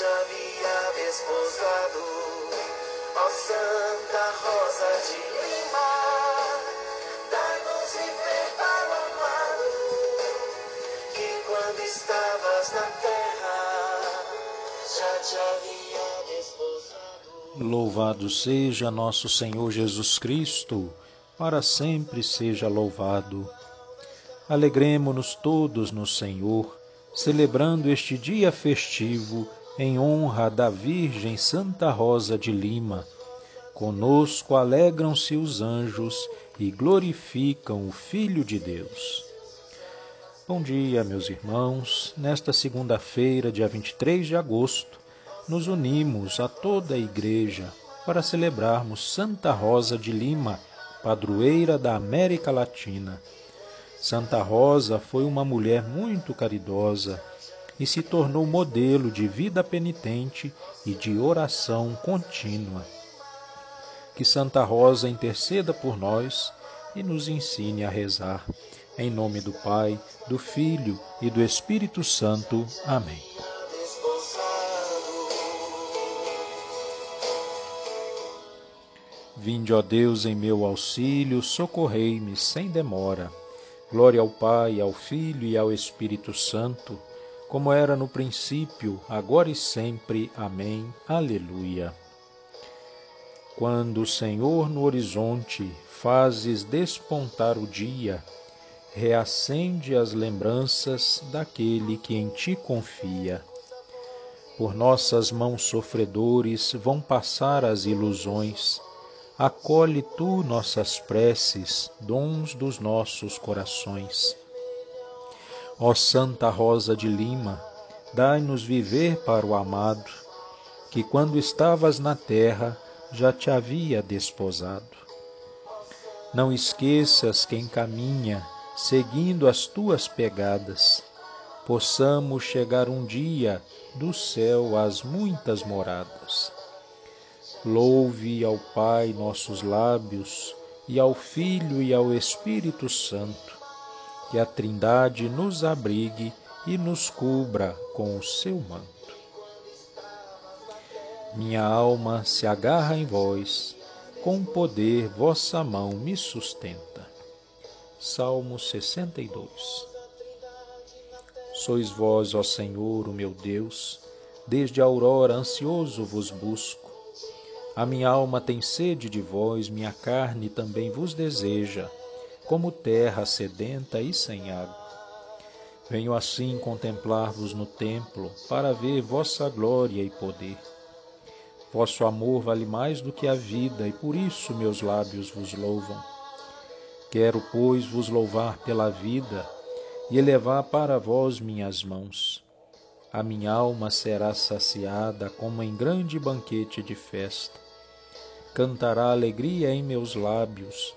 já te havia desposado. Ó Santa Rosa de Lima, dá-nos viver para o amado, que quando estavas na terra já te havia desposado. Louvado seja nosso Senhor Jesus Cristo, para sempre seja louvado. Alegremo-nos todos no Senhor, celebrando este dia festivo em honra da Virgem Santa Rosa de Lima. Conosco alegram-se os anjos e glorificam o Filho de Deus. Bom dia, meus irmãos. Nesta segunda-feira, dia 23 de agosto, nos unimos a toda a Igreja para celebrarmos Santa Rosa de Lima, padroeira da América Latina. Santa Rosa foi uma mulher muito caridosa e se tornou modelo de vida penitente e de oração contínua. Que Santa Rosa interceda por nós e nos ensine a rezar. Em nome do Pai, do Filho e do Espírito Santo. Amém. Vinde, ó Deus, em meu auxílio, socorrei-me sem demora. Glória ao Pai, ao Filho e ao Espírito Santo, como era no princípio, agora e sempre. Amém. Aleluia. Quando, Senhor, no horizonte fazes despontar o dia, reacende as lembranças daquele que em ti confia. Por nossas mãos sofredores vão passar as ilusões, acolhe tu nossas preces, dons dos nossos corações. Ó Santa Rosa de Lima, dai-nos viver para o amado, que quando estavas na terra já te havia desposado. Não esqueças quem caminha, seguindo as tuas pegadas, possamos chegar um dia do céu às muitas moradas. Louve ao Pai nossos lábios, e ao Filho e ao Espírito Santo, que a Trindade nos abrigue e nos cubra com o seu manto. Minha alma se agarra em vós, com poder vossa mão me sustenta. Salmo 62 Sois vós, ó Senhor, o meu Deus, desde a aurora ansioso vos busco a minha alma tem sede de vós, minha carne também vos deseja, como terra sedenta e sem água. Venho assim contemplar-vos no templo, para ver vossa glória e poder. Vosso amor vale mais do que a vida, e por isso meus lábios vos louvam. Quero, pois, vos louvar pela vida e elevar para vós minhas mãos. A minha alma será saciada como em grande banquete de festa. Cantará alegria em meus lábios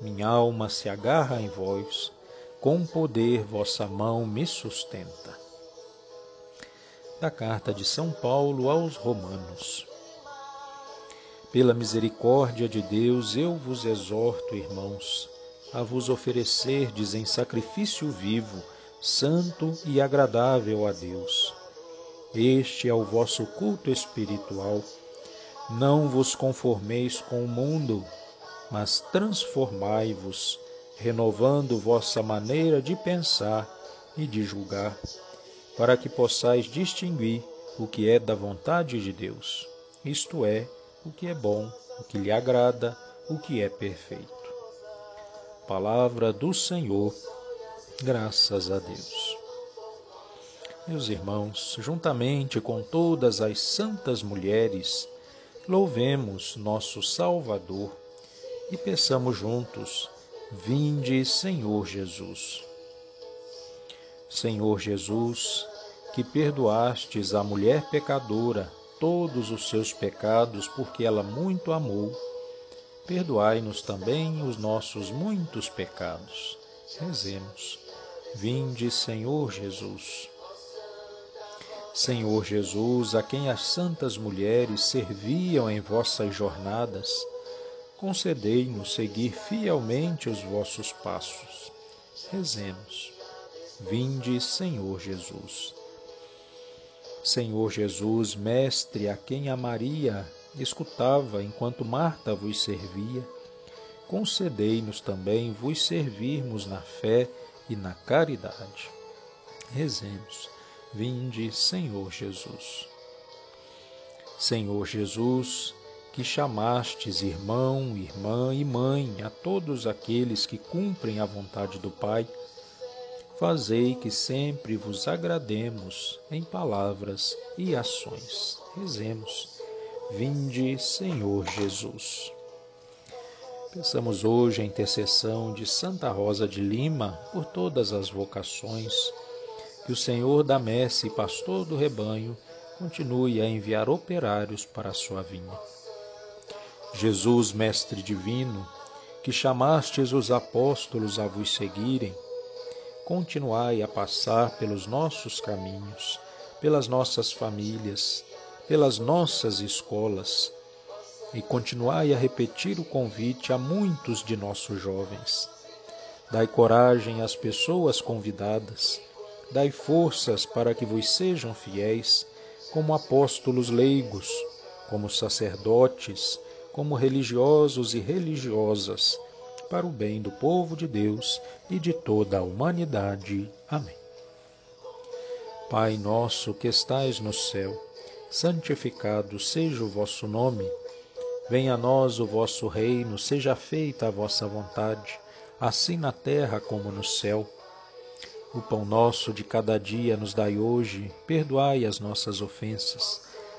Minha alma se agarra em vós, com poder vossa mão me sustenta. Da carta de São Paulo aos Romanos. Pela misericórdia de Deus, eu vos exorto, irmãos, a vos oferecerdes em sacrifício vivo, santo e agradável a Deus este é o vosso culto espiritual. Não vos conformeis com o mundo, mas transformai-vos, renovando vossa maneira de pensar e de julgar, para que possais distinguir o que é da vontade de Deus, isto é, o que é bom, o que lhe agrada, o que é perfeito. palavra do Senhor. Graças a Deus. Meus irmãos, juntamente com todas as santas mulheres, louvemos nosso Salvador e peçamos juntos: Vinde, Senhor Jesus. Senhor Jesus, que perdoastes a mulher pecadora todos os seus pecados, porque ela muito amou, perdoai-nos também os nossos muitos pecados. Rezemos. Vinde, Senhor Jesus. Senhor Jesus, a quem as santas mulheres serviam em vossas jornadas, concedei-nos seguir fielmente os vossos passos. Rezemos. Vinde, Senhor Jesus. Senhor Jesus, Mestre, a quem a Maria escutava enquanto Marta vos servia, concedei-nos também vos servirmos na fé e na caridade. Rezemos. Vinde, Senhor Jesus. Senhor Jesus, que chamastes irmão, irmã e mãe a todos aqueles que cumprem a vontade do Pai, fazei que sempre vos agrademos em palavras e ações. Rezemos. Vinde, Senhor Jesus. Pensamos hoje a intercessão de Santa Rosa de Lima por todas as vocações. Que o Senhor da messe pastor do rebanho continue a enviar operários para a sua vinha. Jesus, Mestre Divino, que chamastes os apóstolos a vos seguirem, continuai a passar pelos nossos caminhos, pelas nossas famílias, pelas nossas escolas e continuai a repetir o convite a muitos de nossos jovens. Dai coragem às pessoas convidadas, dai forças para que vos sejam fiéis, como apóstolos leigos, como sacerdotes, como religiosos e religiosas, para o bem do povo de Deus e de toda a humanidade. Amém. Pai nosso que estais no céu, santificado seja o vosso nome. Venha a nós o vosso reino, seja feita a vossa vontade, assim na terra como no céu. O pão nosso de cada dia nos dai hoje, perdoai as nossas ofensas,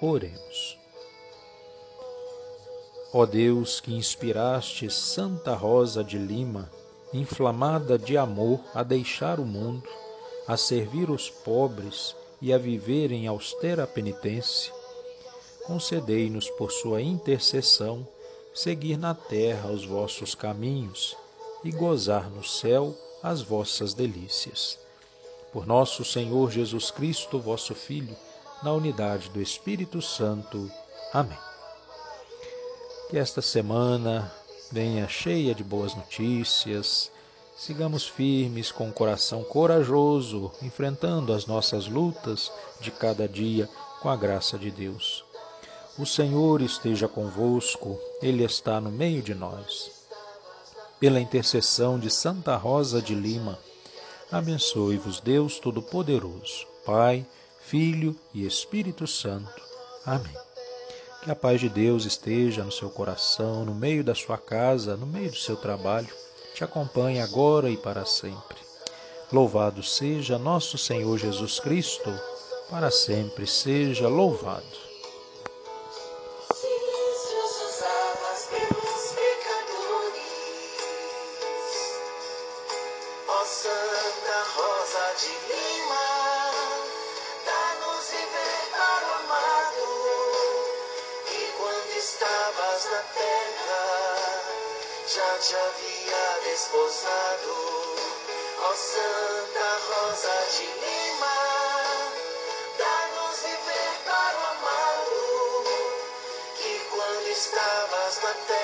Oremos. Ó Deus, que inspiraste Santa Rosa de Lima, inflamada de amor a deixar o mundo, a servir os pobres e a viver em austera penitência, concedei-nos por sua intercessão seguir na terra os vossos caminhos e gozar no céu as vossas delícias. Por nosso Senhor Jesus Cristo, vosso Filho, na unidade do Espírito Santo. Amém. Que esta semana venha cheia de boas notícias. Sigamos firmes com o coração corajoso, enfrentando as nossas lutas de cada dia com a graça de Deus. O Senhor esteja convosco, Ele está no meio de nós. Pela intercessão de Santa Rosa de Lima, abençoe-vos Deus Todo-Poderoso, Pai, Filho e Espírito Santo. Amém. Que a paz de Deus esteja no seu coração, no meio da sua casa, no meio do seu trabalho, te acompanhe agora e para sempre. Louvado seja nosso Senhor Jesus Cristo, para sempre seja louvado. Desposado, ó Santa Rosa de Lima, dá-nos viver para o amado, que quando estavas na terra,